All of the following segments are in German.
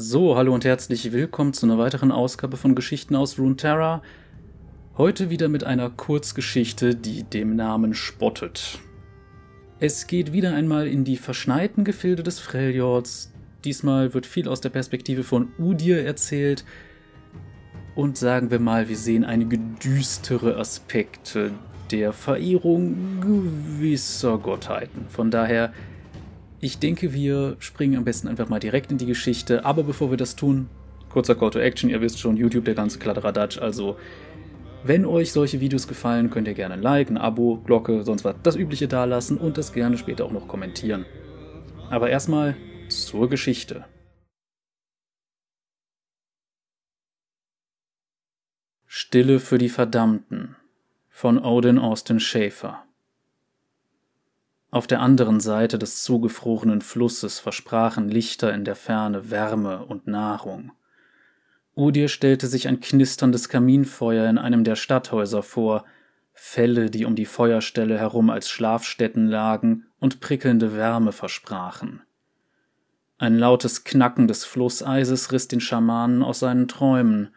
So, hallo und herzlich willkommen zu einer weiteren Ausgabe von Geschichten aus Runeterra. Heute wieder mit einer Kurzgeschichte, die dem Namen spottet. Es geht wieder einmal in die verschneiten Gefilde des Freljords. Diesmal wird viel aus der Perspektive von Udir erzählt. Und sagen wir mal, wir sehen einige düstere Aspekte der Verehrung gewisser Gottheiten. Von daher ich denke, wir springen am besten einfach mal direkt in die Geschichte. Aber bevor wir das tun, kurzer Call to Action. Ihr wisst schon, YouTube, der ganze Kladderadatsch. Also, wenn euch solche Videos gefallen, könnt ihr gerne ein Like, ein Abo, Glocke, sonst was, das Übliche dalassen und das gerne später auch noch kommentieren. Aber erstmal zur Geschichte. Stille für die Verdammten von Odin Austin Schaefer auf der anderen Seite des zugefrorenen Flusses versprachen Lichter in der Ferne Wärme und Nahrung. Udir stellte sich ein knisterndes Kaminfeuer in einem der Stadthäuser vor, Felle, die um die Feuerstelle herum als Schlafstätten lagen und prickelnde Wärme versprachen. Ein lautes Knacken des Flusseises riss den Schamanen aus seinen Träumen.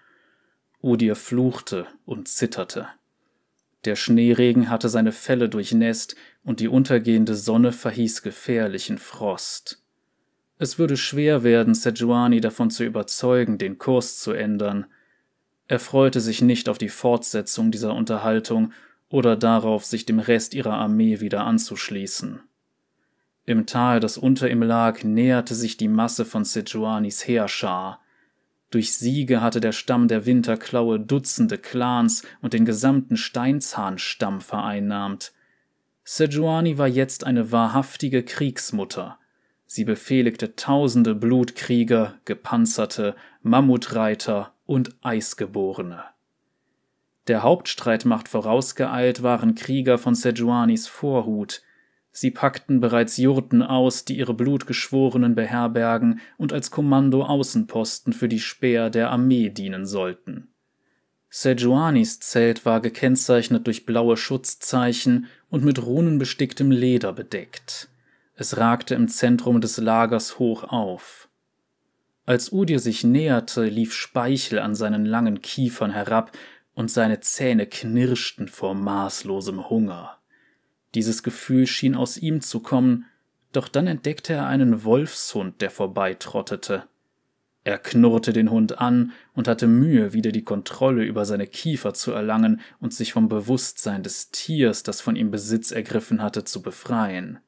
Udir fluchte und zitterte. Der Schneeregen hatte seine Felle durchnässt und die untergehende Sonne verhieß gefährlichen Frost. Es würde schwer werden, Sejuani davon zu überzeugen, den Kurs zu ändern. Er freute sich nicht auf die Fortsetzung dieser Unterhaltung oder darauf, sich dem Rest ihrer Armee wieder anzuschließen. Im Tal, das unter ihm lag, näherte sich die Masse von Sejuanis Heerschar. Durch Siege hatte der Stamm der Winterklaue Dutzende Clans und den gesamten Steinzahnstamm vereinnahmt. Sejuani war jetzt eine wahrhaftige Kriegsmutter. Sie befehligte tausende Blutkrieger, Gepanzerte, Mammutreiter und Eisgeborene. Der Hauptstreitmacht vorausgeeilt waren Krieger von Sejuanis Vorhut, Sie packten bereits Jurten aus, die ihre Blutgeschworenen beherbergen und als Kommando-Außenposten für die Speer der Armee dienen sollten. Sejuanis Zelt war gekennzeichnet durch blaue Schutzzeichen und mit runenbesticktem Leder bedeckt. Es ragte im Zentrum des Lagers hoch auf. Als Udir sich näherte, lief Speichel an seinen langen Kiefern herab, und seine Zähne knirschten vor maßlosem Hunger. Dieses Gefühl schien aus ihm zu kommen, doch dann entdeckte er einen Wolfshund, der vorbeitrottete. Er knurrte den Hund an und hatte Mühe, wieder die Kontrolle über seine Kiefer zu erlangen und sich vom Bewusstsein des Tiers, das von ihm Besitz ergriffen hatte, zu befreien.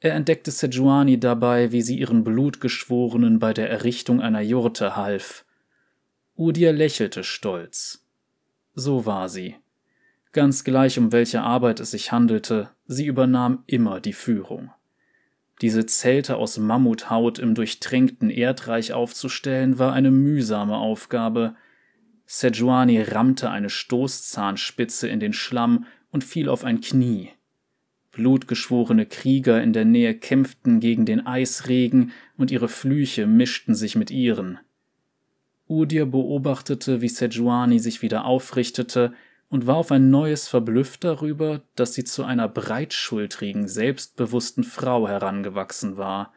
Er entdeckte Sejuani dabei, wie sie ihren Blutgeschworenen bei der Errichtung einer Jurte half. Udir lächelte stolz. So war sie. Ganz gleich, um welche Arbeit es sich handelte, sie übernahm immer die Führung. Diese Zelte aus Mammuthaut im durchtränkten Erdreich aufzustellen, war eine mühsame Aufgabe. Sejuani rammte eine Stoßzahnspitze in den Schlamm und fiel auf ein Knie. Blutgeschworene Krieger in der Nähe kämpften gegen den Eisregen und ihre Flüche mischten sich mit ihren. Udir beobachtete, wie Sejuani sich wieder aufrichtete, und war auf ein neues verblüfft darüber, dass sie zu einer breitschultrigen, selbstbewussten Frau herangewachsen war.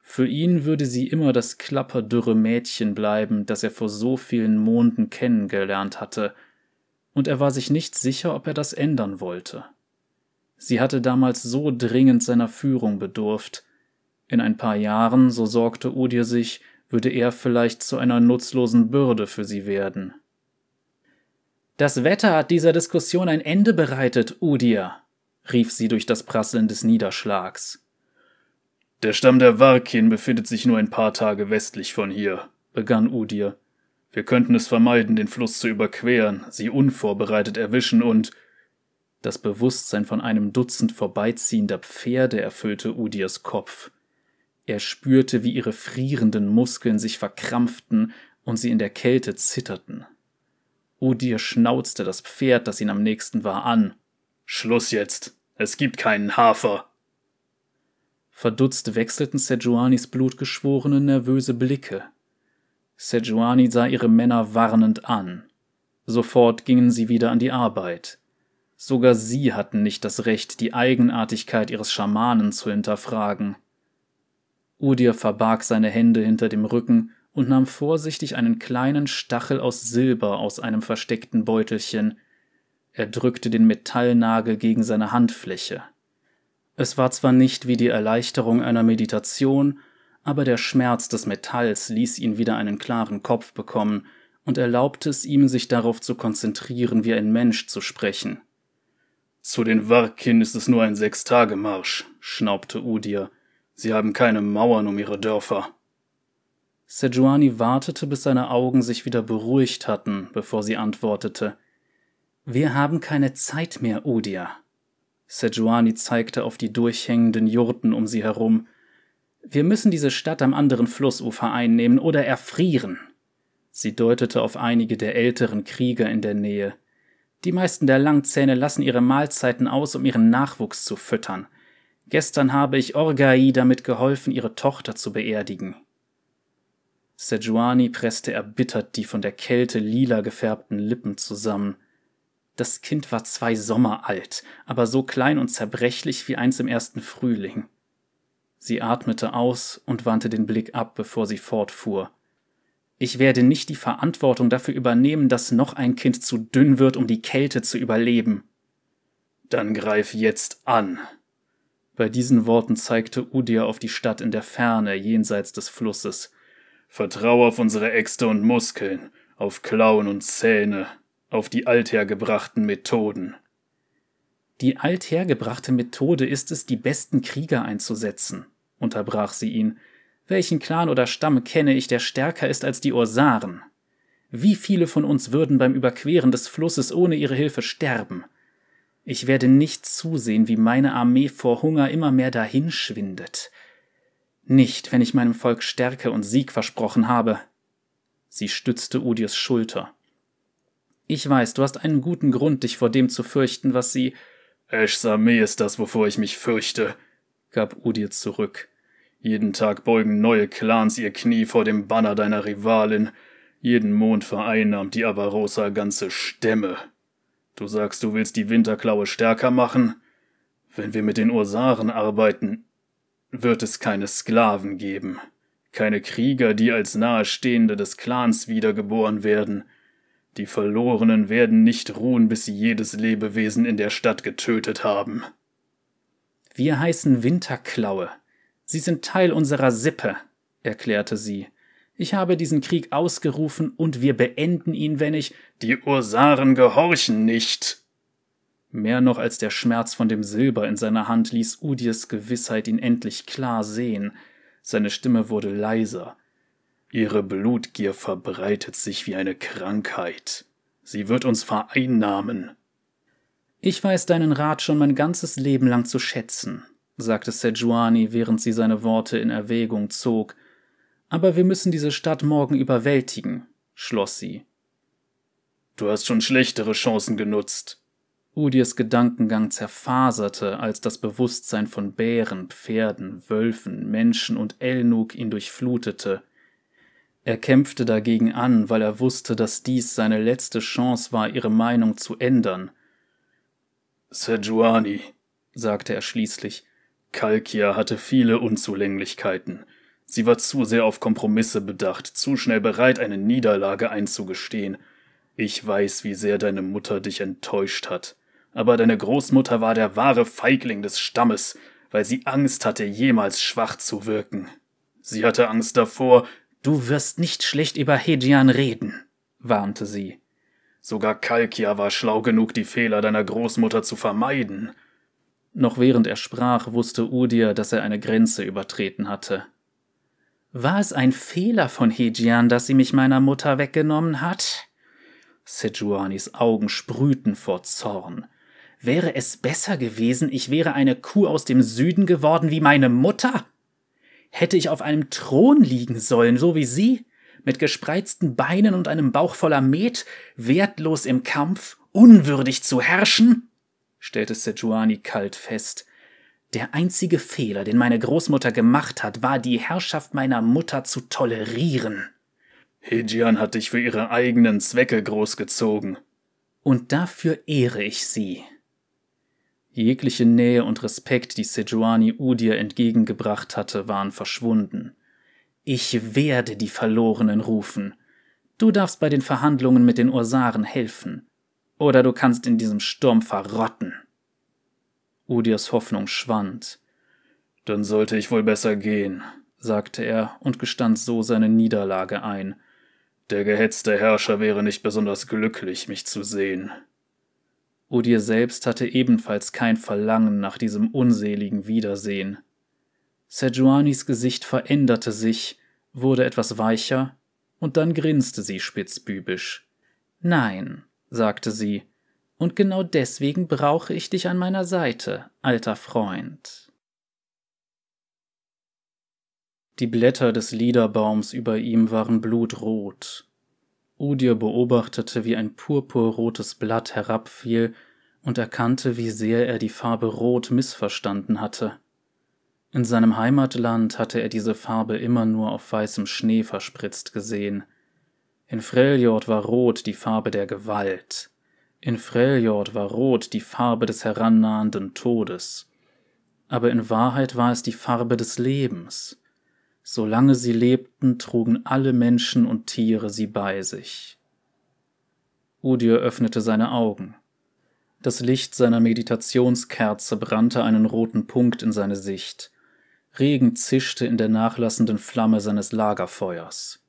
Für ihn würde sie immer das klapperdürre Mädchen bleiben, das er vor so vielen Monden kennengelernt hatte, und er war sich nicht sicher, ob er das ändern wollte. Sie hatte damals so dringend seiner Führung bedurft. In ein paar Jahren, so sorgte Udir sich, würde er vielleicht zu einer nutzlosen Bürde für sie werden. Das Wetter hat dieser Diskussion ein Ende bereitet, Udir, rief sie durch das Prasseln des Niederschlags. Der Stamm der Warkin befindet sich nur ein paar Tage westlich von hier, begann Udir. Wir könnten es vermeiden, den Fluss zu überqueren, sie unvorbereitet erwischen und das Bewusstsein von einem Dutzend vorbeiziehender Pferde erfüllte Udirs Kopf. Er spürte, wie ihre frierenden Muskeln sich verkrampften und sie in der Kälte zitterten. Udir schnauzte das Pferd, das ihn am nächsten war, an. Schluss jetzt. Es gibt keinen Hafer. Verdutzt wechselten Sejuanis blutgeschworene nervöse Blicke. Sejuani sah ihre Männer warnend an. Sofort gingen sie wieder an die Arbeit. Sogar sie hatten nicht das Recht, die Eigenartigkeit ihres Schamanen zu hinterfragen. Udir verbarg seine Hände hinter dem Rücken und nahm vorsichtig einen kleinen Stachel aus Silber aus einem versteckten Beutelchen. Er drückte den Metallnagel gegen seine Handfläche. Es war zwar nicht wie die Erleichterung einer Meditation, aber der Schmerz des Metalls ließ ihn wieder einen klaren Kopf bekommen und erlaubte es ihm, sich darauf zu konzentrieren, wie ein Mensch zu sprechen. Zu den Warkin ist es nur ein Sechstagemarsch, schnaubte Udir. Sie haben keine Mauern um ihre Dörfer. Sejuani wartete, bis seine Augen sich wieder beruhigt hatten, bevor sie antwortete. Wir haben keine Zeit mehr, Udir. Sejuani zeigte auf die durchhängenden Jurten um sie herum. Wir müssen diese Stadt am anderen Flussufer einnehmen oder erfrieren. Sie deutete auf einige der älteren Krieger in der Nähe. Die meisten der Langzähne lassen ihre Mahlzeiten aus, um ihren Nachwuchs zu füttern. Gestern habe ich Orgai damit geholfen, ihre Tochter zu beerdigen. Sejuani presste erbittert die von der Kälte lila gefärbten Lippen zusammen. Das Kind war zwei Sommer alt, aber so klein und zerbrechlich wie eins im ersten Frühling. Sie atmete aus und wandte den Blick ab, bevor sie fortfuhr. Ich werde nicht die Verantwortung dafür übernehmen, dass noch ein Kind zu dünn wird, um die Kälte zu überleben. Dann greif jetzt an. Bei diesen Worten zeigte Udir auf die Stadt in der Ferne, jenseits des Flusses. Vertrau auf unsere Äxte und Muskeln, auf Klauen und Zähne, auf die althergebrachten Methoden. Die althergebrachte Methode ist es, die besten Krieger einzusetzen, unterbrach sie ihn. Welchen Clan oder Stamm kenne ich, der stärker ist als die Ursaren? Wie viele von uns würden beim Überqueren des Flusses ohne ihre Hilfe sterben? Ich werde nicht zusehen, wie meine Armee vor Hunger immer mehr dahinschwindet. Nicht, wenn ich meinem Volk Stärke und Sieg versprochen habe. Sie stützte Udirs Schulter. Ich weiß, du hast einen guten Grund, dich vor dem zu fürchten, was sie. Ashs Armee ist das, wovor ich mich fürchte, gab Udir zurück. Jeden Tag beugen neue Clans ihr Knie vor dem Banner deiner Rivalin. Jeden Mond vereinnahmt die Avarosa ganze Stämme. Du sagst, du willst die Winterklaue stärker machen? Wenn wir mit den Ursaren arbeiten, wird es keine Sklaven geben. Keine Krieger, die als Nahestehende des Clans wiedergeboren werden. Die Verlorenen werden nicht ruhen, bis sie jedes Lebewesen in der Stadt getötet haben. Wir heißen Winterklaue, Sie sind Teil unserer Sippe, erklärte sie. Ich habe diesen Krieg ausgerufen und wir beenden ihn, wenn ich. Die Ursaren gehorchen nicht. Mehr noch als der Schmerz von dem Silber in seiner Hand ließ Udirs Gewissheit ihn endlich klar sehen. Seine Stimme wurde leiser. Ihre Blutgier verbreitet sich wie eine Krankheit. Sie wird uns vereinnahmen. Ich weiß deinen Rat schon mein ganzes Leben lang zu schätzen, sagte Sejuani, während sie seine Worte in Erwägung zog. Aber wir müssen diese Stadt morgen überwältigen, schloss sie. Du hast schon schlechtere Chancen genutzt. Udirs Gedankengang zerfaserte, als das Bewusstsein von Bären, Pferden, Wölfen, Menschen und Elnuk ihn durchflutete. Er kämpfte dagegen an, weil er wusste, dass dies seine letzte Chance war, ihre Meinung zu ändern. Sejuani, sagte er schließlich, Kalkia hatte viele Unzulänglichkeiten. Sie war zu sehr auf Kompromisse bedacht, zu schnell bereit, eine Niederlage einzugestehen. Ich weiß, wie sehr deine Mutter dich enttäuscht hat. Aber deine Großmutter war der wahre Feigling des Stammes, weil sie Angst hatte, jemals schwach zu wirken. Sie hatte Angst davor, Du wirst nicht schlecht über Hejian reden, warnte sie. Sogar Kalkia war schlau genug, die Fehler deiner Großmutter zu vermeiden. Noch während er sprach, wusste Udir, dass er eine Grenze übertreten hatte. War es ein Fehler von Hejian, dass sie mich meiner Mutter weggenommen hat? Sejuanis Augen sprühten vor Zorn. Wäre es besser gewesen, ich wäre eine Kuh aus dem Süden geworden wie meine Mutter? Hätte ich auf einem Thron liegen sollen, so wie sie, mit gespreizten Beinen und einem Bauch voller Met, wertlos im Kampf, unwürdig zu herrschen? stellte Sejuani kalt fest. Der einzige Fehler, den meine Großmutter gemacht hat, war die Herrschaft meiner Mutter zu tolerieren. Hejian hat dich für ihre eigenen Zwecke großgezogen. Und dafür ehre ich sie. Jegliche Nähe und Respekt, die Sejuani Udir entgegengebracht hatte, waren verschwunden. Ich werde die Verlorenen rufen. Du darfst bei den Verhandlungen mit den Ursaren helfen. Oder du kannst in diesem Sturm verrotten. Udirs Hoffnung schwand. Dann sollte ich wohl besser gehen, sagte er und gestand so seine Niederlage ein. Der gehetzte Herrscher wäre nicht besonders glücklich, mich zu sehen. Udir selbst hatte ebenfalls kein Verlangen nach diesem unseligen Wiedersehen. Sejuanis Gesicht veränderte sich, wurde etwas weicher, und dann grinste sie spitzbübisch. Nein, sagte sie, und genau deswegen brauche ich dich an meiner Seite, alter Freund. Die Blätter des Liederbaums über ihm waren blutrot. Udir beobachtete, wie ein purpurrotes Blatt herabfiel und erkannte, wie sehr er die Farbe Rot missverstanden hatte. In seinem Heimatland hatte er diese Farbe immer nur auf weißem Schnee verspritzt gesehen. In Freljord war Rot die Farbe der Gewalt. In Freljord war Rot die Farbe des herannahenden Todes. Aber in Wahrheit war es die Farbe des Lebens. Solange sie lebten, trugen alle Menschen und Tiere sie bei sich. Udir öffnete seine Augen. Das Licht seiner Meditationskerze brannte einen roten Punkt in seine Sicht. Regen zischte in der nachlassenden Flamme seines Lagerfeuers.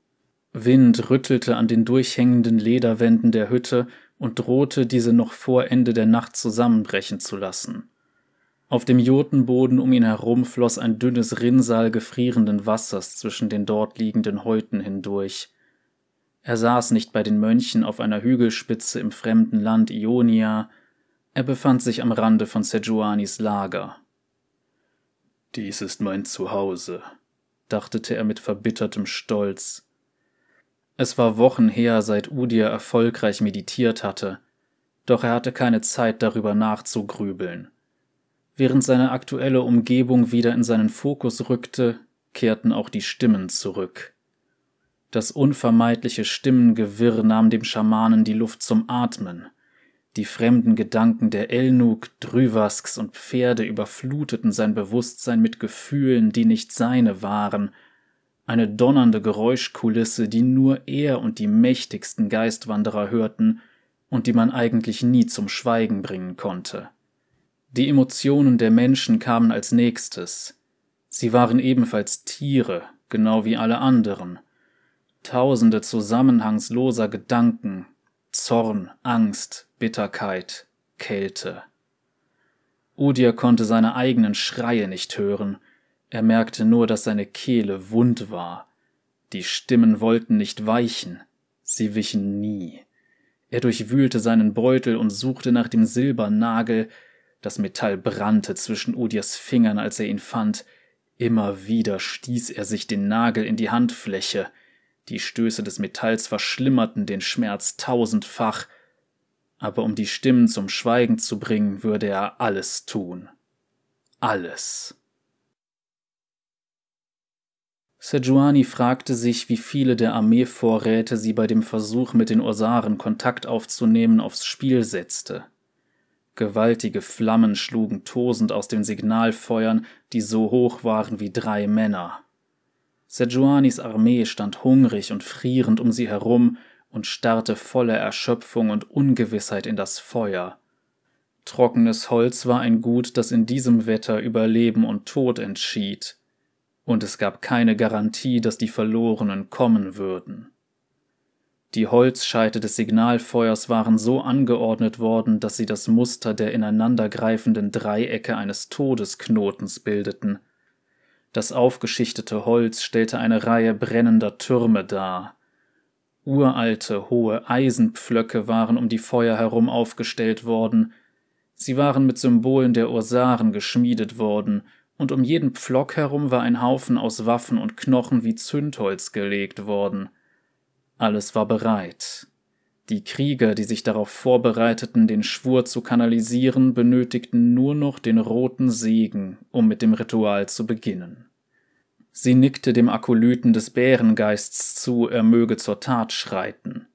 Wind rüttelte an den durchhängenden Lederwänden der Hütte und drohte, diese noch vor Ende der Nacht zusammenbrechen zu lassen. Auf dem Jotenboden um ihn herum floss ein dünnes Rinnsal gefrierenden Wassers zwischen den dort liegenden Häuten hindurch. Er saß nicht bei den Mönchen auf einer Hügelspitze im fremden Land Ionia, er befand sich am Rande von Sejuanis Lager. Dies ist mein Zuhause, dachtete er mit verbittertem Stolz. Es war Wochen her, seit Udir erfolgreich meditiert hatte, doch er hatte keine Zeit darüber nachzugrübeln. Während seine aktuelle Umgebung wieder in seinen Fokus rückte, kehrten auch die Stimmen zurück. Das unvermeidliche Stimmengewirr nahm dem Schamanen die Luft zum Atmen – die fremden Gedanken der Elnuk, Drüwasks und Pferde überfluteten sein Bewusstsein mit Gefühlen, die nicht seine waren, eine donnernde Geräuschkulisse, die nur er und die mächtigsten Geistwanderer hörten und die man eigentlich nie zum Schweigen bringen konnte. Die Emotionen der Menschen kamen als nächstes. Sie waren ebenfalls Tiere, genau wie alle anderen. Tausende zusammenhangsloser Gedanken, Zorn, Angst, Bitterkeit, Kälte. Udir konnte seine eigenen Schreie nicht hören, er merkte nur, dass seine Kehle wund war. Die Stimmen wollten nicht weichen, sie wichen nie. Er durchwühlte seinen Beutel und suchte nach dem Silbernagel, das Metall brannte zwischen Udirs Fingern, als er ihn fand, immer wieder stieß er sich den Nagel in die Handfläche, die Stöße des Metalls verschlimmerten den Schmerz tausendfach, aber um die Stimmen zum Schweigen zu bringen, würde er alles tun. Alles. Sejuani fragte sich, wie viele der Armeevorräte sie bei dem Versuch, mit den Ursaren Kontakt aufzunehmen, aufs Spiel setzte. Gewaltige Flammen schlugen tosend aus den Signalfeuern, die so hoch waren wie drei Männer. Sejuanis Armee stand hungrig und frierend um sie herum, und starrte voller Erschöpfung und Ungewissheit in das Feuer. Trockenes Holz war ein Gut, das in diesem Wetter über Leben und Tod entschied, und es gab keine Garantie, dass die Verlorenen kommen würden. Die Holzscheite des Signalfeuers waren so angeordnet worden, dass sie das Muster der ineinandergreifenden Dreiecke eines Todesknotens bildeten. Das aufgeschichtete Holz stellte eine Reihe brennender Türme dar. Uralte, hohe Eisenpflöcke waren um die Feuer herum aufgestellt worden. Sie waren mit Symbolen der Ursaren geschmiedet worden, und um jeden Pflock herum war ein Haufen aus Waffen und Knochen wie Zündholz gelegt worden. Alles war bereit. Die Krieger, die sich darauf vorbereiteten, den Schwur zu kanalisieren, benötigten nur noch den roten Segen, um mit dem Ritual zu beginnen. Sie nickte dem Akolyten des Bärengeists zu, er möge zur Tat schreiten.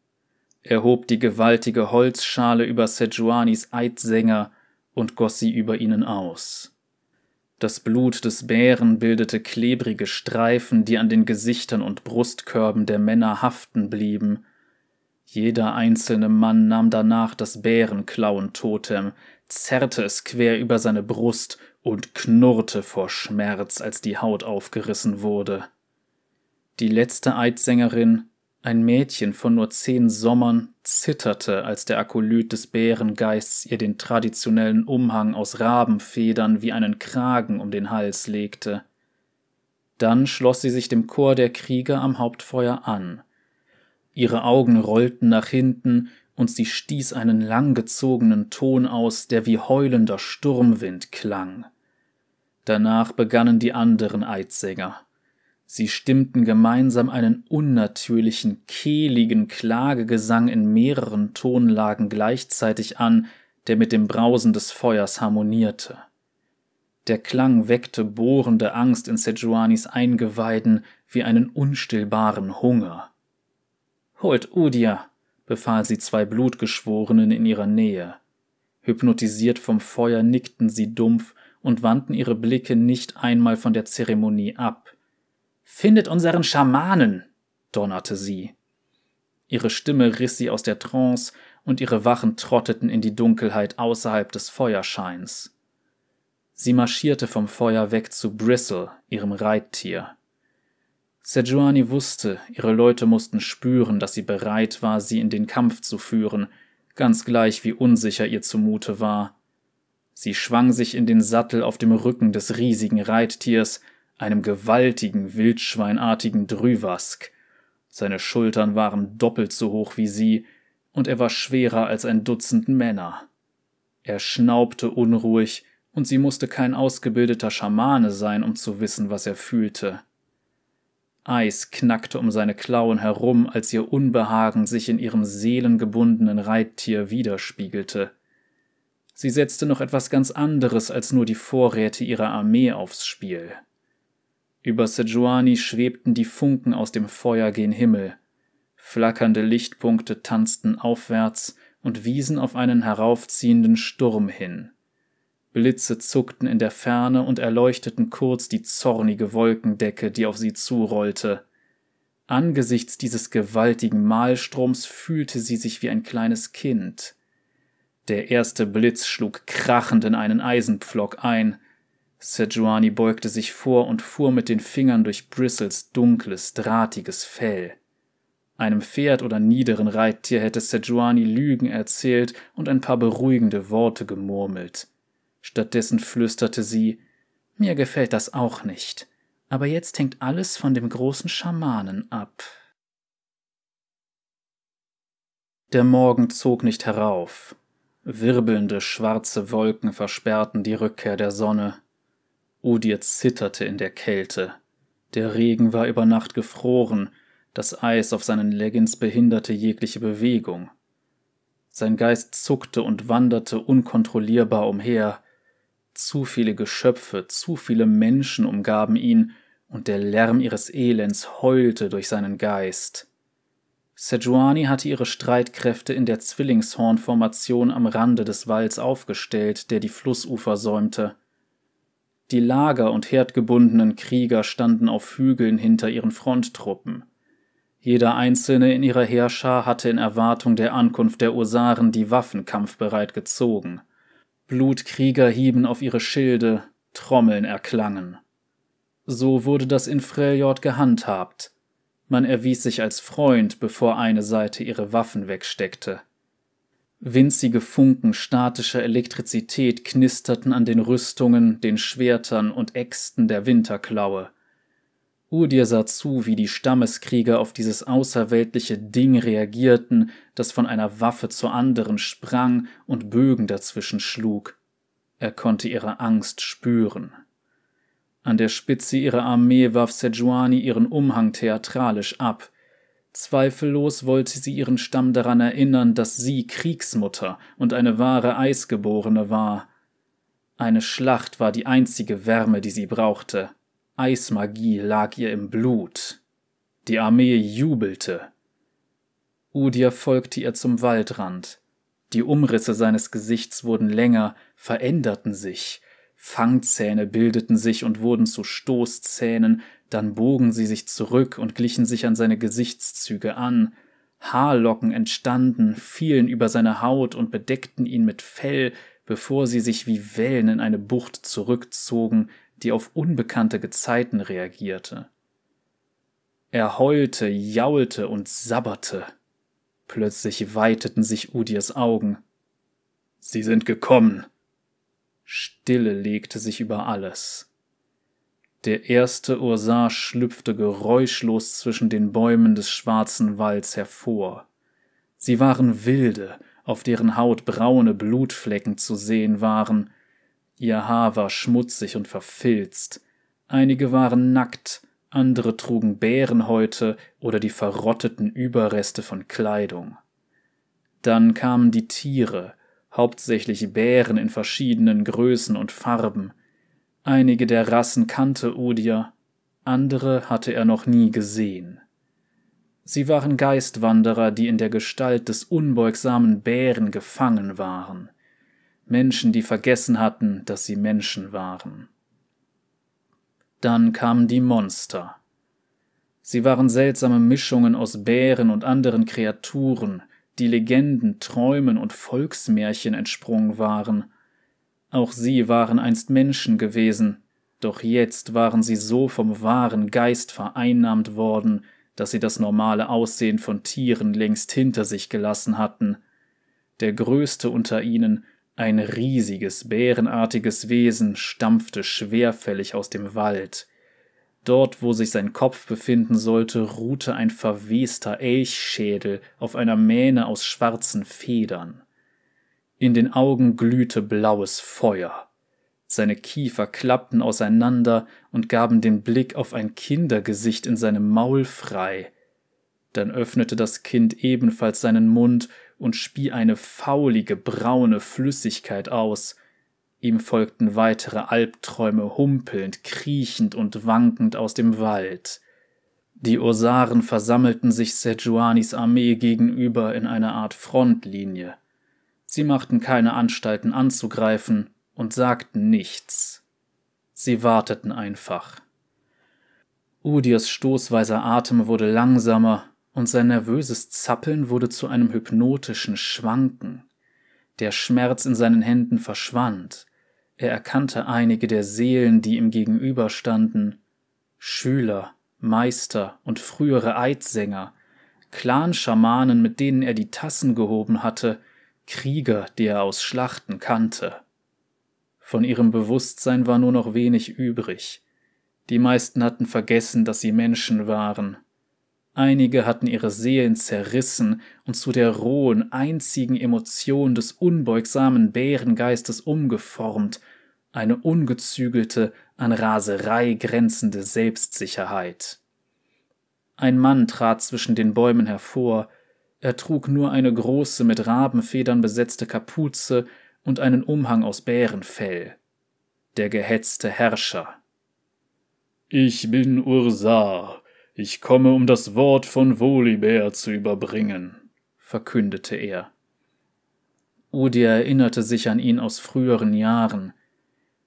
Er hob die gewaltige Holzschale über Sejuanis Eidsänger und goss sie über ihnen aus. Das Blut des Bären bildete klebrige Streifen, die an den Gesichtern und Brustkörben der Männer haften blieben. Jeder einzelne Mann nahm danach das Bärenklauentotem, zerrte es quer über seine Brust und knurrte vor Schmerz, als die Haut aufgerissen wurde. Die letzte Eidsängerin, ein Mädchen von nur zehn Sommern, zitterte, als der Akolyt des Bärengeists ihr den traditionellen Umhang aus Rabenfedern wie einen Kragen um den Hals legte. Dann schloss sie sich dem Chor der Krieger am Hauptfeuer an. Ihre Augen rollten nach hinten, und sie stieß einen langgezogenen Ton aus, der wie heulender Sturmwind klang. Danach begannen die anderen Eidsänger. Sie stimmten gemeinsam einen unnatürlichen, kehligen Klagegesang in mehreren Tonlagen gleichzeitig an, der mit dem Brausen des Feuers harmonierte. Der Klang weckte bohrende Angst in Sejuanis Eingeweiden wie einen unstillbaren Hunger. Holt Udia, befahl sie zwei Blutgeschworenen in ihrer Nähe. Hypnotisiert vom Feuer nickten sie dumpf und wandten ihre Blicke nicht einmal von der Zeremonie ab. Findet unseren Schamanen, donnerte sie. Ihre Stimme riss sie aus der Trance, und ihre Wachen trotteten in die Dunkelheit außerhalb des Feuerscheins. Sie marschierte vom Feuer weg zu Bristle, ihrem Reittier. Sejuani wusste, ihre Leute mussten spüren, dass sie bereit war, sie in den Kampf zu führen, ganz gleich wie unsicher ihr zumute war. Sie schwang sich in den Sattel auf dem Rücken des riesigen Reittiers, einem gewaltigen, wildschweinartigen Drüwask. Seine Schultern waren doppelt so hoch wie sie, und er war schwerer als ein Dutzend Männer. Er schnaubte unruhig, und sie musste kein ausgebildeter Schamane sein, um zu wissen, was er fühlte. Eis knackte um seine Klauen herum, als ihr Unbehagen sich in ihrem seelengebundenen Reittier widerspiegelte. Sie setzte noch etwas ganz anderes als nur die Vorräte ihrer Armee aufs Spiel. Über Sejuani schwebten die Funken aus dem Feuer gen Himmel. Flackernde Lichtpunkte tanzten aufwärts und wiesen auf einen heraufziehenden Sturm hin. Blitze zuckten in der Ferne und erleuchteten kurz die zornige Wolkendecke, die auf sie zurollte. Angesichts dieses gewaltigen Malstroms fühlte sie sich wie ein kleines Kind. Der erste Blitz schlug krachend in einen Eisenpflock ein. Sejuani beugte sich vor und fuhr mit den Fingern durch Bristles dunkles, drahtiges Fell. Einem Pferd oder niederen Reittier hätte Sejuani Lügen erzählt und ein paar beruhigende Worte gemurmelt. Stattdessen flüsterte sie Mir gefällt das auch nicht, aber jetzt hängt alles von dem großen Schamanen ab. Der Morgen zog nicht herauf. Wirbelnde schwarze Wolken versperrten die Rückkehr der Sonne. Udir zitterte in der Kälte. Der Regen war über Nacht gefroren, das Eis auf seinen Leggings behinderte jegliche Bewegung. Sein Geist zuckte und wanderte unkontrollierbar umher, zu viele Geschöpfe, zu viele Menschen umgaben ihn, und der Lärm ihres Elends heulte durch seinen Geist. Sejuani hatte ihre Streitkräfte in der Zwillingshornformation am Rande des Walls aufgestellt, der die Flussufer säumte. Die Lager und herdgebundenen Krieger standen auf Hügeln hinter ihren Fronttruppen. Jeder einzelne in ihrer Heerschar hatte in Erwartung der Ankunft der Osaren die Waffen kampfbereit gezogen. Blutkrieger hieben auf ihre Schilde, Trommeln erklangen. So wurde das in Freljord gehandhabt. Man erwies sich als Freund, bevor eine Seite ihre Waffen wegsteckte. Winzige Funken statischer Elektrizität knisterten an den Rüstungen, den Schwertern und Äxten der Winterklaue. Udir sah zu, wie die Stammeskrieger auf dieses außerweltliche Ding reagierten, das von einer Waffe zur anderen sprang und Bögen dazwischen schlug. Er konnte ihre Angst spüren. An der Spitze ihrer Armee warf Sejuani ihren Umhang theatralisch ab. Zweifellos wollte sie ihren Stamm daran erinnern, dass sie Kriegsmutter und eine wahre Eisgeborene war. Eine Schlacht war die einzige Wärme, die sie brauchte. Eismagie lag ihr im Blut. Die Armee jubelte. Udir folgte ihr zum Waldrand. Die Umrisse seines Gesichts wurden länger, veränderten sich. Fangzähne bildeten sich und wurden zu Stoßzähnen, dann bogen sie sich zurück und glichen sich an seine Gesichtszüge an. Haarlocken entstanden, fielen über seine Haut und bedeckten ihn mit Fell, bevor sie sich wie Wellen in eine Bucht zurückzogen, die auf unbekannte Gezeiten reagierte. Er heulte, jaulte und sabberte. Plötzlich weiteten sich Udirs Augen. Sie sind gekommen. Stille legte sich über alles. Der erste Ursar schlüpfte geräuschlos zwischen den Bäumen des schwarzen Walds hervor. Sie waren Wilde, auf deren Haut braune Blutflecken zu sehen waren. Ihr Haar war schmutzig und verfilzt. Einige waren nackt, andere trugen Bärenhäute oder die verrotteten Überreste von Kleidung. Dann kamen die Tiere, hauptsächlich Bären in verschiedenen Größen und Farben. Einige der Rassen kannte Udir, andere hatte er noch nie gesehen. Sie waren Geistwanderer, die in der Gestalt des unbeugsamen Bären gefangen waren. Menschen, die vergessen hatten, dass sie Menschen waren. Dann kamen die Monster. Sie waren seltsame Mischungen aus Bären und anderen Kreaturen, die Legenden, Träumen und Volksmärchen entsprungen waren. Auch sie waren einst Menschen gewesen, doch jetzt waren sie so vom wahren Geist vereinnahmt worden, dass sie das normale Aussehen von Tieren längst hinter sich gelassen hatten. Der größte unter ihnen ein riesiges, bärenartiges Wesen stampfte schwerfällig aus dem Wald. Dort, wo sich sein Kopf befinden sollte, ruhte ein verwester Elchschädel auf einer Mähne aus schwarzen Federn. In den Augen glühte blaues Feuer. Seine Kiefer klappten auseinander und gaben den Blick auf ein Kindergesicht in seinem Maul frei. Dann öffnete das Kind ebenfalls seinen Mund und spie eine faulige braune Flüssigkeit aus. Ihm folgten weitere Albträume humpelnd, kriechend und wankend aus dem Wald. Die Osaren versammelten sich Sejuanis Armee gegenüber in einer Art Frontlinie. Sie machten keine Anstalten anzugreifen und sagten nichts. Sie warteten einfach. Udirs stoßweiser Atem wurde langsamer und sein nervöses Zappeln wurde zu einem hypnotischen Schwanken. Der Schmerz in seinen Händen verschwand. Er erkannte einige der Seelen, die ihm gegenüberstanden. Schüler, Meister und frühere Eidsänger, Clanschamanen, mit denen er die Tassen gehoben hatte, Krieger, die er aus Schlachten kannte. Von ihrem Bewusstsein war nur noch wenig übrig. Die meisten hatten vergessen, dass sie Menschen waren Einige hatten ihre Seelen zerrissen und zu der rohen, einzigen Emotion des unbeugsamen Bärengeistes umgeformt, eine ungezügelte, an Raserei grenzende Selbstsicherheit. Ein Mann trat zwischen den Bäumen hervor, er trug nur eine große mit Rabenfedern besetzte Kapuze und einen Umhang aus Bärenfell. Der gehetzte Herrscher. Ich bin Ursar, ich komme, um das Wort von Volibear zu überbringen, verkündete er. Udi erinnerte sich an ihn aus früheren Jahren.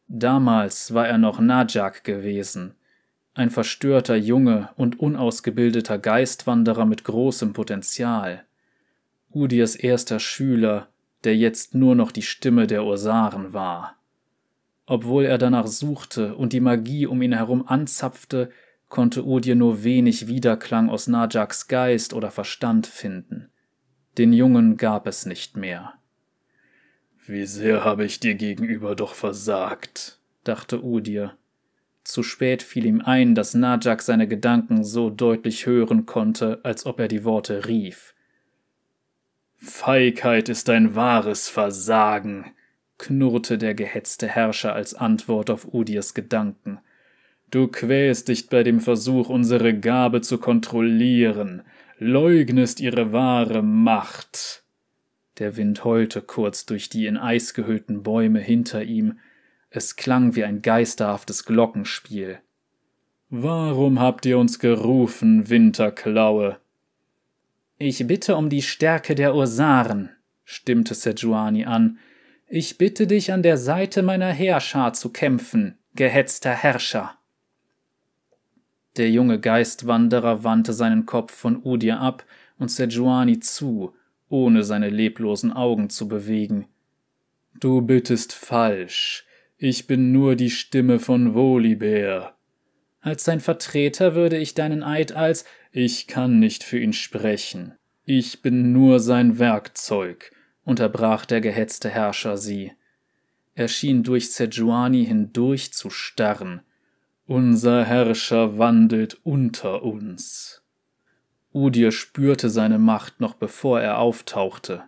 Damals war er noch Najak gewesen, ein verstörter Junge und unausgebildeter Geistwanderer mit großem Potenzial. Udirs erster Schüler, der jetzt nur noch die Stimme der Ursaren war. Obwohl er danach suchte und die Magie um ihn herum anzapfte, konnte Odir nur wenig Widerklang aus Najaks Geist oder Verstand finden. Den Jungen gab es nicht mehr. Wie sehr habe ich dir gegenüber doch versagt, dachte Udir. Zu spät fiel ihm ein, dass Najak seine Gedanken so deutlich hören konnte, als ob er die Worte rief. Feigheit ist ein wahres Versagen, knurrte der gehetzte Herrscher als Antwort auf Udirs Gedanken. Du quälst dich bei dem Versuch, unsere Gabe zu kontrollieren, leugnest ihre wahre Macht. Der Wind heulte kurz durch die in Eis gehüllten Bäume hinter ihm, es klang wie ein geisterhaftes Glockenspiel. Warum habt ihr uns gerufen, Winterklaue? Ich bitte um die Stärke der Ursaren, stimmte Sejuani an. Ich bitte dich, an der Seite meiner Heerschar zu kämpfen, gehetzter Herrscher. Der junge Geistwanderer wandte seinen Kopf von Udir ab und Sejuani zu, ohne seine leblosen Augen zu bewegen. Du bittest falsch. Ich bin nur die Stimme von Volibear. Als sein Vertreter würde ich deinen Eid als Ich kann nicht für ihn sprechen. Ich bin nur sein Werkzeug, unterbrach der gehetzte Herrscher sie. Er schien durch Sejuani hindurch zu starren. Unser Herrscher wandelt unter uns. Udir spürte seine Macht noch bevor er auftauchte.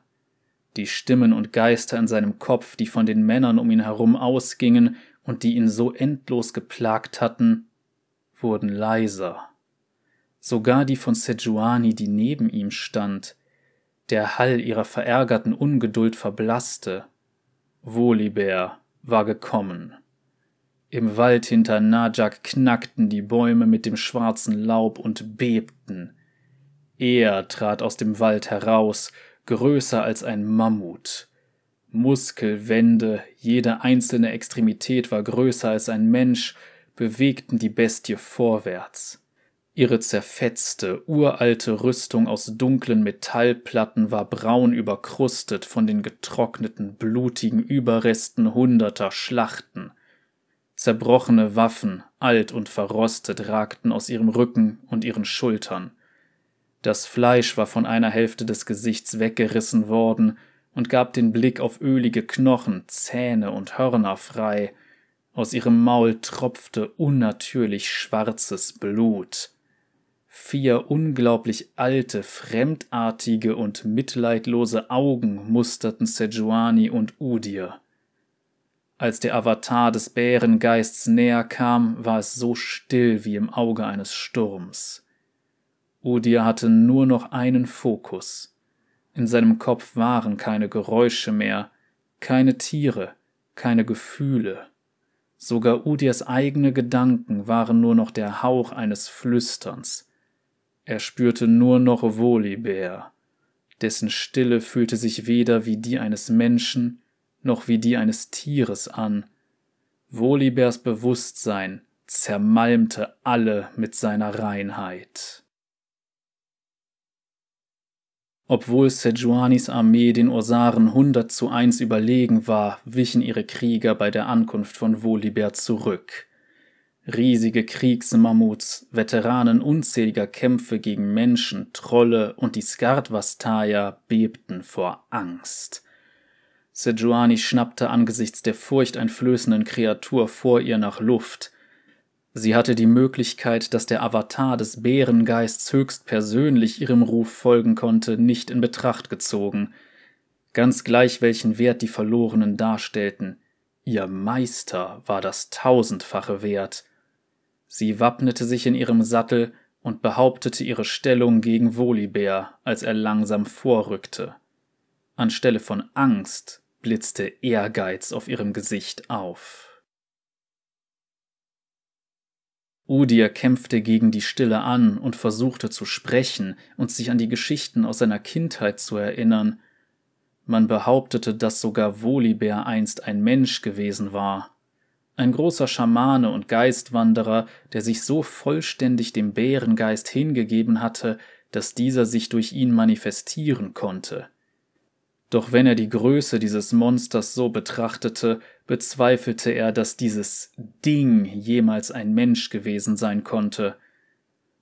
Die Stimmen und Geister in seinem Kopf, die von den Männern um ihn herum ausgingen und die ihn so endlos geplagt hatten, wurden leiser. Sogar die von Sejuani, die neben ihm stand. Der Hall ihrer verärgerten Ungeduld verblasste. Volibear war gekommen. Im Wald hinter Najak knackten die Bäume mit dem schwarzen Laub und bebten. Er trat aus dem Wald heraus, größer als ein Mammut. Muskelwände, jede einzelne Extremität war größer als ein Mensch, bewegten die Bestie vorwärts. Ihre zerfetzte, uralte Rüstung aus dunklen Metallplatten war braun überkrustet von den getrockneten, blutigen Überresten hunderter Schlachten. Zerbrochene Waffen, alt und verrostet, ragten aus ihrem Rücken und ihren Schultern. Das Fleisch war von einer Hälfte des Gesichts weggerissen worden und gab den Blick auf ölige Knochen, Zähne und Hörner frei. Aus ihrem Maul tropfte unnatürlich schwarzes Blut. Vier unglaublich alte, fremdartige und mitleidlose Augen musterten Sejuani und Udir. Als der Avatar des Bärengeists näher kam, war es so still wie im Auge eines Sturms. Udir hatte nur noch einen Fokus. In seinem Kopf waren keine Geräusche mehr, keine Tiere, keine Gefühle. Sogar Udirs eigene Gedanken waren nur noch der Hauch eines Flüsterns. Er spürte nur noch Volibear. Dessen Stille fühlte sich weder wie die eines Menschen noch wie die eines Tieres an. Volibers Bewusstsein zermalmte alle mit seiner Reinheit. Obwohl Sejuanis Armee den Orsaren hundert zu eins überlegen war, wichen ihre Krieger bei der Ankunft von Volibear zurück. Riesige Kriegsmammuts, Veteranen unzähliger Kämpfe gegen Menschen, Trolle und die Skardvastaya bebten vor Angst. Sejuani schnappte angesichts der furchteinflößenden Kreatur vor ihr nach Luft, Sie hatte die Möglichkeit, dass der Avatar des Bärengeists höchstpersönlich ihrem Ruf folgen konnte, nicht in Betracht gezogen. Ganz gleich welchen Wert die Verlorenen darstellten, ihr Meister war das tausendfache wert. Sie wappnete sich in ihrem Sattel und behauptete ihre Stellung gegen Volibear, als er langsam vorrückte. Anstelle von Angst blitzte Ehrgeiz auf ihrem Gesicht auf. Udir kämpfte gegen die Stille an und versuchte zu sprechen und sich an die Geschichten aus seiner Kindheit zu erinnern. Man behauptete, dass sogar Volibear einst ein Mensch gewesen war. Ein großer Schamane und Geistwanderer, der sich so vollständig dem Bärengeist hingegeben hatte, dass dieser sich durch ihn manifestieren konnte. Doch wenn er die Größe dieses Monsters so betrachtete, bezweifelte er, dass dieses Ding jemals ein Mensch gewesen sein konnte.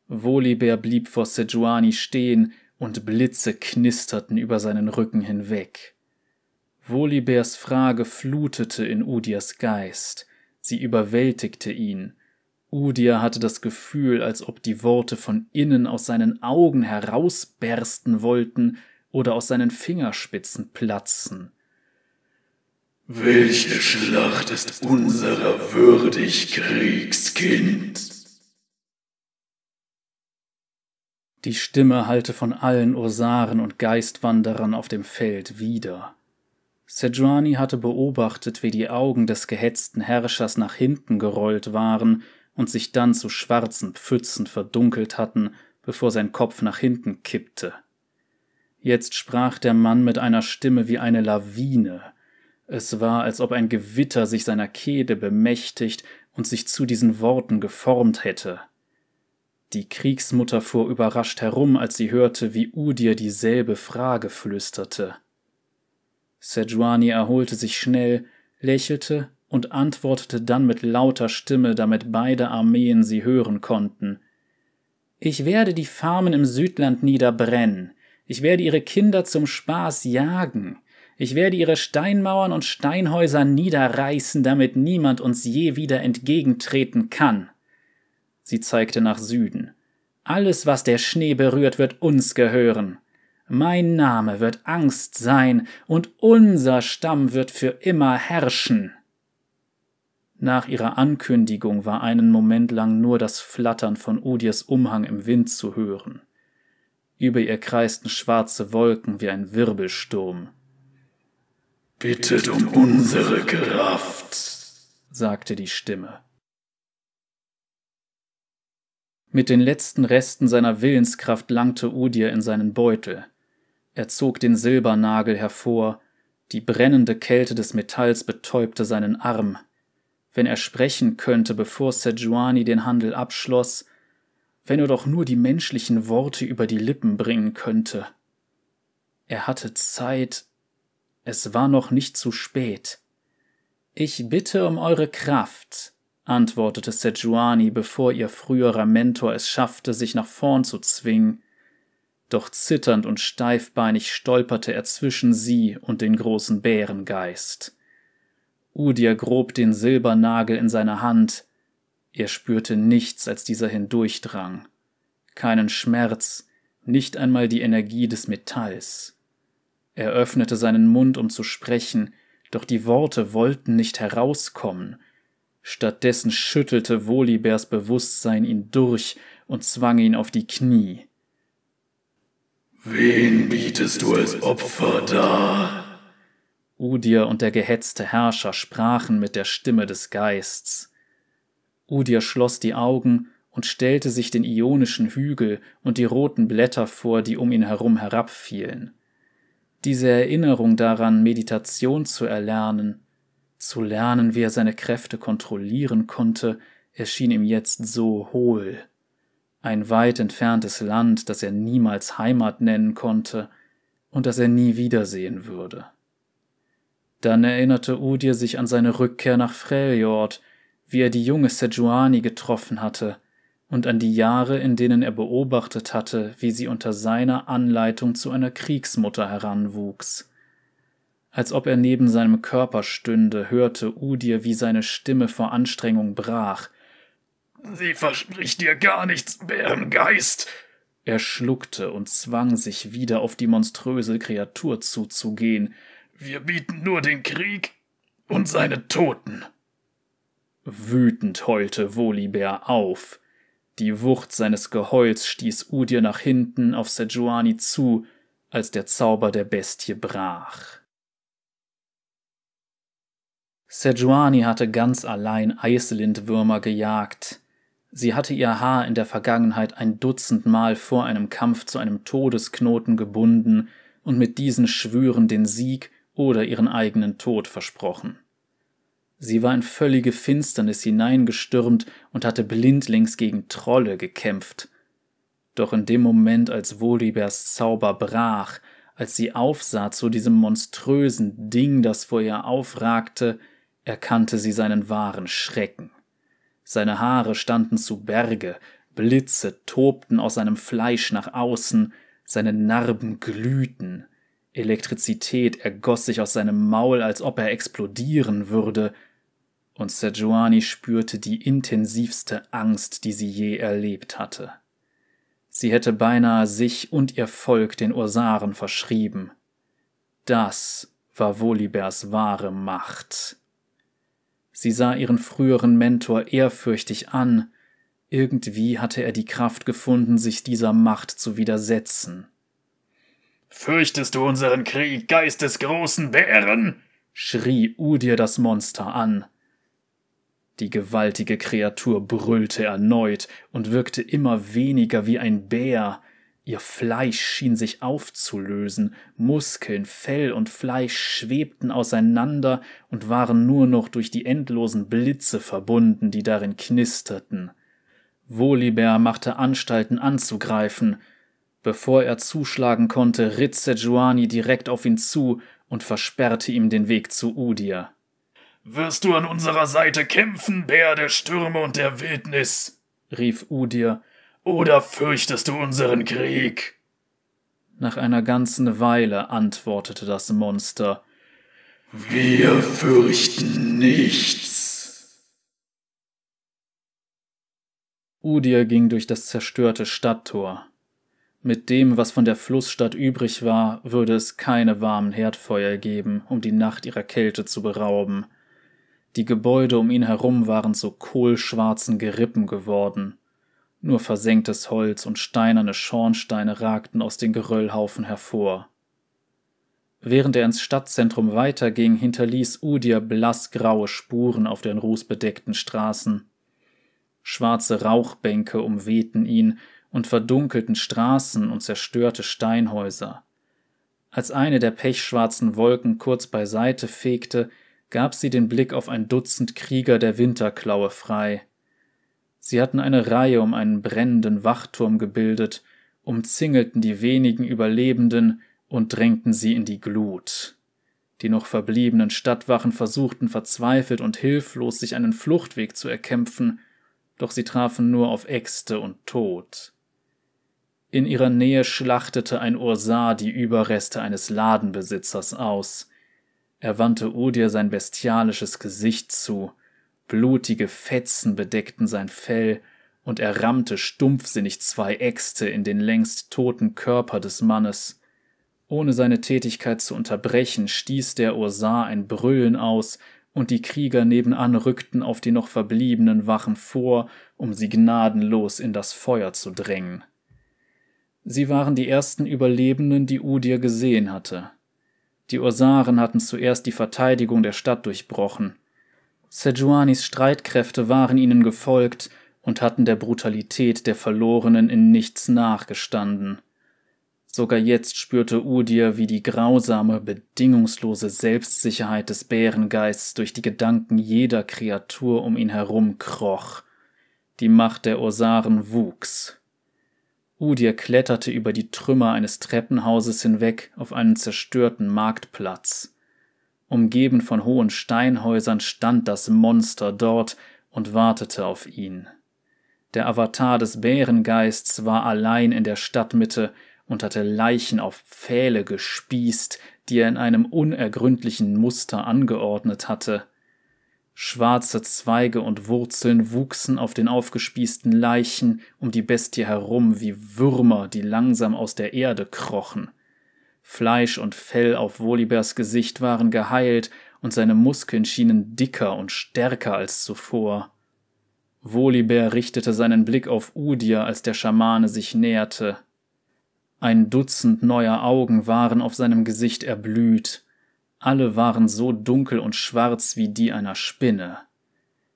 Volibear blieb vor Sejuani stehen und Blitze knisterten über seinen Rücken hinweg. Volibears Frage flutete in Udirs Geist. Sie überwältigte ihn. Udir hatte das Gefühl, als ob die Worte von innen aus seinen Augen herausbersten wollten oder aus seinen Fingerspitzen platzen. Welche Schlacht ist unserer würdig, Kriegskind? Die Stimme hallte von allen Ursaren und Geistwanderern auf dem Feld wieder. Sejuani hatte beobachtet, wie die Augen des gehetzten Herrschers nach hinten gerollt waren und sich dann zu schwarzen Pfützen verdunkelt hatten, bevor sein Kopf nach hinten kippte. Jetzt sprach der Mann mit einer Stimme wie eine Lawine. Es war, als ob ein Gewitter sich seiner Kehle bemächtigt und sich zu diesen Worten geformt hätte. Die Kriegsmutter fuhr überrascht herum, als sie hörte, wie Udir dieselbe Frage flüsterte. Sejuani erholte sich schnell, lächelte und antwortete dann mit lauter Stimme, damit beide Armeen sie hören konnten. Ich werde die Farmen im Südland niederbrennen. Ich werde ihre Kinder zum Spaß jagen. Ich werde ihre Steinmauern und Steinhäuser niederreißen, damit niemand uns je wieder entgegentreten kann. Sie zeigte nach Süden. Alles, was der Schnee berührt, wird uns gehören. Mein Name wird Angst sein, und unser Stamm wird für immer herrschen. Nach ihrer Ankündigung war einen Moment lang nur das Flattern von Udirs Umhang im Wind zu hören. Über ihr kreisten schwarze Wolken wie ein Wirbelsturm. Bittet um unsere Kraft, sagte die Stimme. Mit den letzten Resten seiner Willenskraft langte Udir in seinen Beutel. Er zog den Silbernagel hervor, die brennende Kälte des Metalls betäubte seinen Arm. Wenn er sprechen könnte, bevor Sejuani den Handel abschloss, wenn er doch nur die menschlichen Worte über die Lippen bringen könnte. Er hatte Zeit, es war noch nicht zu spät. Ich bitte um eure Kraft, antwortete Sejuani, bevor ihr früherer Mentor es schaffte, sich nach vorn zu zwingen. Doch zitternd und steifbeinig stolperte er zwischen sie und den großen Bärengeist. Udir grob den Silbernagel in seine Hand, er spürte nichts, als dieser hindurchdrang. Keinen Schmerz, nicht einmal die Energie des Metalls. Er öffnete seinen Mund, um zu sprechen, doch die Worte wollten nicht herauskommen. Stattdessen schüttelte Wolibers Bewusstsein ihn durch und zwang ihn auf die Knie. Wen bietest du als Opfer dar? Udir und der gehetzte Herrscher sprachen mit der Stimme des Geists. Udir schloss die Augen und stellte sich den ionischen Hügel und die roten Blätter vor, die um ihn herum herabfielen. Diese Erinnerung daran, Meditation zu erlernen, zu lernen, wie er seine Kräfte kontrollieren konnte, erschien ihm jetzt so hohl. Ein weit entferntes Land, das er niemals Heimat nennen konnte und das er nie wiedersehen würde. Dann erinnerte Udir sich an seine Rückkehr nach Freljord, wie er die junge Sejuani getroffen hatte, und an die Jahre, in denen er beobachtet hatte, wie sie unter seiner Anleitung zu einer Kriegsmutter heranwuchs. Als ob er neben seinem Körper stünde, hörte Udir, wie seine Stimme vor Anstrengung brach. Sie verspricht dir gar nichts, Bärengeist! Er schluckte und zwang sich wieder auf die monströse Kreatur zuzugehen. Wir bieten nur den Krieg und seine Toten. Wütend heulte Volibear auf. Die Wucht seines Geheuls stieß Udir nach hinten auf Sejuani zu, als der Zauber der Bestie brach. Sejuani hatte ganz allein Eislindwürmer gejagt. Sie hatte ihr Haar in der Vergangenheit ein Dutzend Mal vor einem Kampf zu einem Todesknoten gebunden und mit diesen Schwüren den Sieg oder ihren eigenen Tod versprochen. Sie war in völlige Finsternis hineingestürmt und hatte blindlings gegen Trolle gekämpft. Doch in dem Moment, als Wolibers Zauber brach, als sie aufsah zu diesem monströsen Ding, das vor ihr aufragte, erkannte sie seinen wahren Schrecken. Seine Haare standen zu Berge, Blitze tobten aus seinem Fleisch nach außen, seine Narben glühten, Elektrizität ergoss sich aus seinem Maul, als ob er explodieren würde, und Sejuani spürte die intensivste Angst, die sie je erlebt hatte. Sie hätte beinahe sich und ihr Volk den Ursaren verschrieben. Das war Wolibers wahre Macht. Sie sah ihren früheren Mentor ehrfürchtig an, irgendwie hatte er die Kraft gefunden, sich dieser Macht zu widersetzen. Fürchtest du unseren Krieg, Geist des großen Bären? schrie Udir das Monster an. Die gewaltige Kreatur brüllte erneut und wirkte immer weniger wie ein Bär. Ihr Fleisch schien sich aufzulösen, Muskeln, Fell und Fleisch schwebten auseinander und waren nur noch durch die endlosen Blitze verbunden, die darin knisterten. Volibear machte Anstalten anzugreifen. Bevor er zuschlagen konnte, ritt Sejuani direkt auf ihn zu und versperrte ihm den Weg zu Udir. Wirst du an unserer Seite kämpfen, Bär der Stürme und der Wildnis? rief Udir. Oder fürchtest du unseren Krieg? Nach einer ganzen Weile antwortete das Monster. Wir fürchten nichts. Udir ging durch das zerstörte Stadttor. Mit dem, was von der Flussstadt übrig war, würde es keine warmen Herdfeuer geben, um die Nacht ihrer Kälte zu berauben. Die Gebäude um ihn herum waren zu kohlschwarzen Gerippen geworden. Nur versenktes Holz und steinerne Schornsteine ragten aus den Geröllhaufen hervor. Während er ins Stadtzentrum weiterging, hinterließ Udir blassgraue Spuren auf den rußbedeckten Straßen. Schwarze Rauchbänke umwehten ihn und verdunkelten Straßen und zerstörte Steinhäuser. Als eine der pechschwarzen Wolken kurz beiseite fegte, gab sie den Blick auf ein Dutzend Krieger der Winterklaue frei. Sie hatten eine Reihe um einen brennenden Wachturm gebildet, umzingelten die wenigen Überlebenden und drängten sie in die Glut. Die noch verbliebenen Stadtwachen versuchten verzweifelt und hilflos, sich einen Fluchtweg zu erkämpfen, doch sie trafen nur auf Äxte und Tod. In ihrer Nähe schlachtete ein Ursar die Überreste eines Ladenbesitzers aus. Er wandte Udir sein bestialisches Gesicht zu, blutige Fetzen bedeckten sein Fell, und er rammte stumpfsinnig zwei Äxte in den längst toten Körper des Mannes. Ohne seine Tätigkeit zu unterbrechen, stieß der Ursar ein Brüllen aus, und die Krieger nebenan rückten auf die noch verbliebenen Wachen vor, um sie gnadenlos in das Feuer zu drängen. Sie waren die ersten Überlebenden, die Udir gesehen hatte. Die Ursaren hatten zuerst die Verteidigung der Stadt durchbrochen. Sejuanis Streitkräfte waren ihnen gefolgt und hatten der Brutalität der Verlorenen in nichts nachgestanden. Sogar jetzt spürte Udir, wie die grausame, bedingungslose Selbstsicherheit des Bärengeists durch die Gedanken jeder Kreatur um ihn herum kroch. Die Macht der Ursaren wuchs. Udir kletterte über die Trümmer eines Treppenhauses hinweg auf einen zerstörten Marktplatz. Umgeben von hohen Steinhäusern stand das Monster dort und wartete auf ihn. Der Avatar des Bärengeists war allein in der Stadtmitte und hatte Leichen auf Pfähle gespießt, die er in einem unergründlichen Muster angeordnet hatte. Schwarze Zweige und Wurzeln wuchsen auf den aufgespießten Leichen um die Bestie herum wie Würmer, die langsam aus der Erde krochen. Fleisch und Fell auf Wolibers Gesicht waren geheilt und seine Muskeln schienen dicker und stärker als zuvor. Volibear richtete seinen Blick auf Udir, als der Schamane sich näherte. Ein Dutzend neuer Augen waren auf seinem Gesicht erblüht. Alle waren so dunkel und schwarz wie die einer Spinne.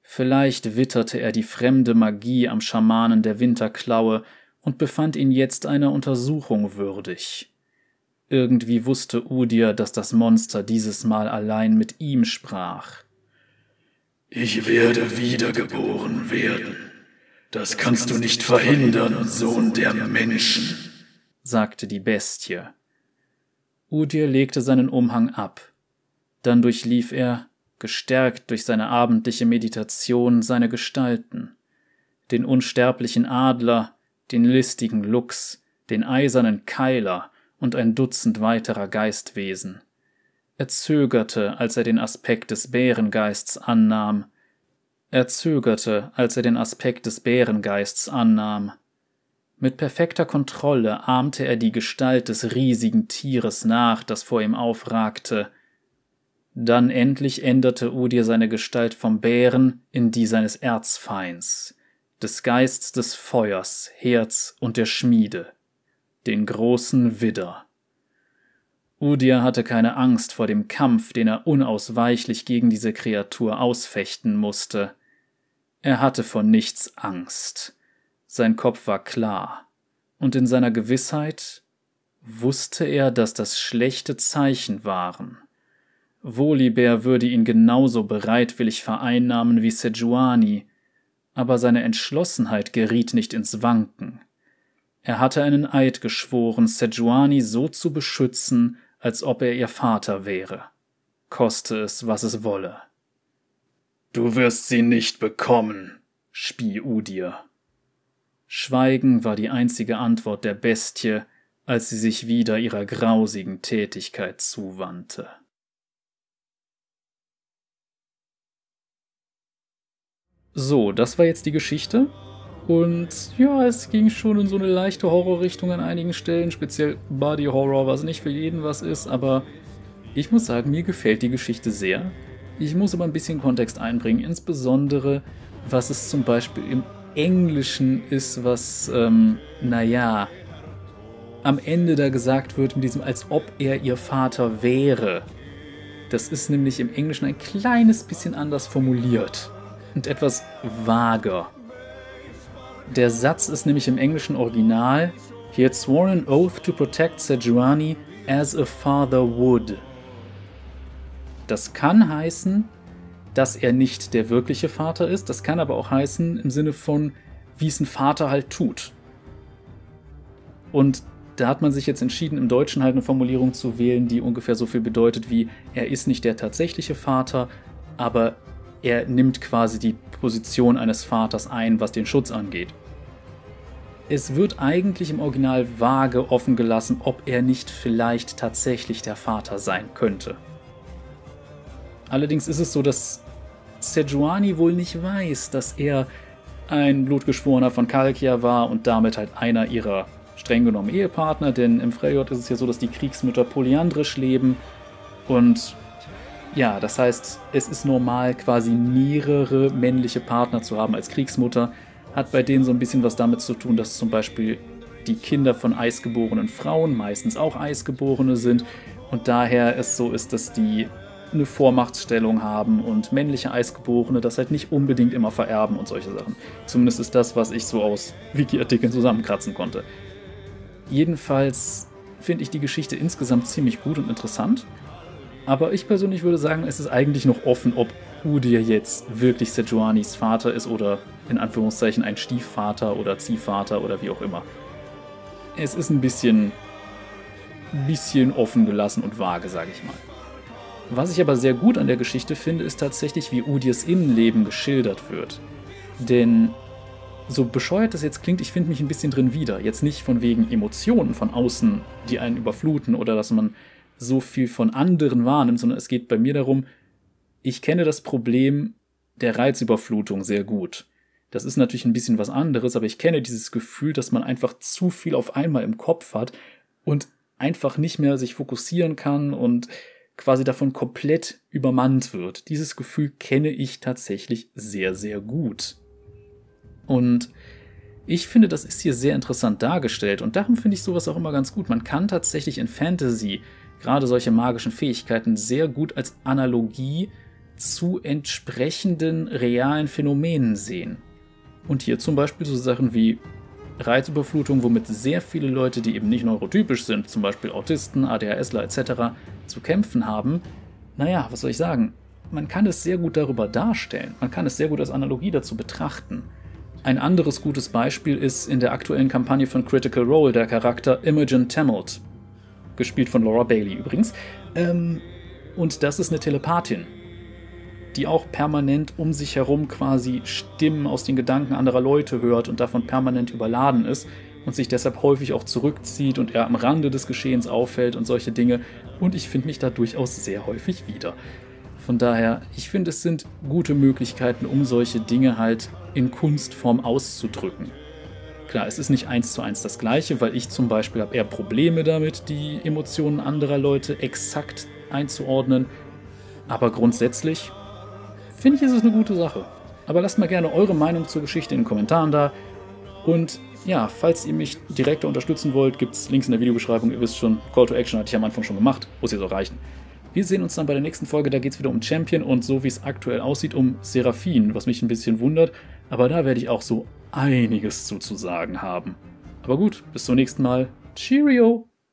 Vielleicht witterte er die fremde Magie am Schamanen der Winterklaue und befand ihn jetzt einer Untersuchung würdig. Irgendwie wusste Udir, dass das Monster dieses Mal allein mit ihm sprach. Ich werde wiedergeboren werden. Das kannst du nicht verhindern, Sohn der Menschen, sagte die Bestie. Udir legte seinen Umhang ab. Dann durchlief er, gestärkt durch seine abendliche Meditation, seine Gestalten. Den unsterblichen Adler, den listigen Luchs, den eisernen Keiler, und ein Dutzend weiterer Geistwesen. Er zögerte, als er den Aspekt des Bärengeists annahm. Er zögerte, als er den Aspekt des Bärengeists annahm. Mit perfekter Kontrolle ahmte er die Gestalt des riesigen Tieres nach, das vor ihm aufragte. Dann endlich änderte Udir seine Gestalt vom Bären in die seines Erzfeinds, des Geists des Feuers, Herz und der Schmiede den großen Widder. Udir hatte keine Angst vor dem Kampf, den er unausweichlich gegen diese Kreatur ausfechten musste. Er hatte vor nichts Angst. Sein Kopf war klar, Und in seiner Gewissheit wusste er, dass das schlechte Zeichen waren. Volibear würde ihn genauso bereitwillig vereinnahmen wie Sejuani, aber seine Entschlossenheit geriet nicht ins Wanken. Er hatte einen Eid geschworen, Sejuani so zu beschützen, als ob er ihr Vater wäre, koste es, was es wolle. Du wirst sie nicht bekommen, spie Udir. Schweigen war die einzige Antwort der Bestie, als sie sich wieder ihrer grausigen Tätigkeit zuwandte. So, das war jetzt die Geschichte. Und ja, es ging schon in so eine leichte Horrorrichtung an einigen Stellen, speziell Body Horror, was nicht für jeden was ist, aber ich muss sagen, mir gefällt die Geschichte sehr. Ich muss aber ein bisschen Kontext einbringen, insbesondere was es zum Beispiel im Englischen ist, was, ähm, naja, am Ende da gesagt wird mit diesem, als ob er ihr Vater wäre. Das ist nämlich im Englischen ein kleines bisschen anders formuliert und etwas vager. Der Satz ist nämlich im englischen Original He had sworn an oath to protect Sejuani as a father would. Das kann heißen, dass er nicht der wirkliche Vater ist. Das kann aber auch heißen im Sinne von, wie es ein Vater halt tut. Und da hat man sich jetzt entschieden, im Deutschen halt eine Formulierung zu wählen, die ungefähr so viel bedeutet wie, er ist nicht der tatsächliche Vater, aber er nimmt quasi die Position eines Vaters ein, was den Schutz angeht. Es wird eigentlich im Original vage offen gelassen, ob er nicht vielleicht tatsächlich der Vater sein könnte. Allerdings ist es so, dass Sejuani wohl nicht weiß, dass er ein Blutgeschworener von Kalkia war und damit halt einer ihrer streng genommen Ehepartner, denn im Freyjord ist es ja so, dass die Kriegsmütter polyandrisch leben und ja, das heißt, es ist normal, quasi mehrere männliche Partner zu haben als Kriegsmutter. Hat bei denen so ein bisschen was damit zu tun, dass zum Beispiel die Kinder von eisgeborenen Frauen meistens auch Eisgeborene sind und daher es so ist, dass die eine Vormachtstellung haben und männliche Eisgeborene das halt nicht unbedingt immer vererben und solche Sachen. Zumindest ist das, was ich so aus Wiki-Artikeln zusammenkratzen konnte. Jedenfalls finde ich die Geschichte insgesamt ziemlich gut und interessant. Aber ich persönlich würde sagen, es ist eigentlich noch offen, ob Udir jetzt wirklich Sejuanis Vater ist oder in Anführungszeichen ein Stiefvater oder Ziehvater oder wie auch immer. Es ist ein bisschen, bisschen offen gelassen und vage, sage ich mal. Was ich aber sehr gut an der Geschichte finde, ist tatsächlich, wie Udirs Innenleben geschildert wird. Denn so bescheuert das jetzt klingt, ich finde mich ein bisschen drin wieder. Jetzt nicht von wegen Emotionen von außen, die einen überfluten oder dass man so viel von anderen wahrnimmt, sondern es geht bei mir darum, ich kenne das Problem der Reizüberflutung sehr gut. Das ist natürlich ein bisschen was anderes, aber ich kenne dieses Gefühl, dass man einfach zu viel auf einmal im Kopf hat und einfach nicht mehr sich fokussieren kann und quasi davon komplett übermannt wird. Dieses Gefühl kenne ich tatsächlich sehr, sehr gut. Und ich finde, das ist hier sehr interessant dargestellt und darum finde ich sowas auch immer ganz gut. Man kann tatsächlich in Fantasy gerade solche magischen Fähigkeiten sehr gut als Analogie zu entsprechenden realen Phänomenen sehen. Und hier zum Beispiel so Sachen wie Reizüberflutung, womit sehr viele Leute, die eben nicht neurotypisch sind, zum Beispiel Autisten, ADHSler etc., zu kämpfen haben. Naja, was soll ich sagen? Man kann es sehr gut darüber darstellen. Man kann es sehr gut als Analogie dazu betrachten. Ein anderes gutes Beispiel ist in der aktuellen Kampagne von Critical Role der Charakter Imogen Tamalt, gespielt von Laura Bailey übrigens. Ähm, und das ist eine Telepathin, die auch permanent um sich herum quasi Stimmen aus den Gedanken anderer Leute hört und davon permanent überladen ist und sich deshalb häufig auch zurückzieht und er am Rande des Geschehens auffällt und solche Dinge. Und ich finde mich da durchaus sehr häufig wieder. Von daher, ich finde, es sind gute Möglichkeiten, um solche Dinge halt in Kunstform auszudrücken. Klar, es ist nicht eins zu eins das gleiche, weil ich zum Beispiel habe eher Probleme damit, die Emotionen anderer Leute exakt einzuordnen. Aber grundsätzlich finde ich, ist es eine gute Sache. Aber lasst mal gerne eure Meinung zur Geschichte in den Kommentaren da. Und ja, falls ihr mich direkter unterstützen wollt, gibt es Links in der Videobeschreibung. Ihr wisst schon, Call to Action hatte ich am Anfang schon gemacht. Muss jetzt auch reichen. Wir sehen uns dann bei der nächsten Folge. Da geht es wieder um Champion und so wie es aktuell aussieht, um Seraphine, was mich ein bisschen wundert. Aber da werde ich auch so einiges zu, zu sagen haben. Aber gut, bis zum nächsten Mal. Cheerio!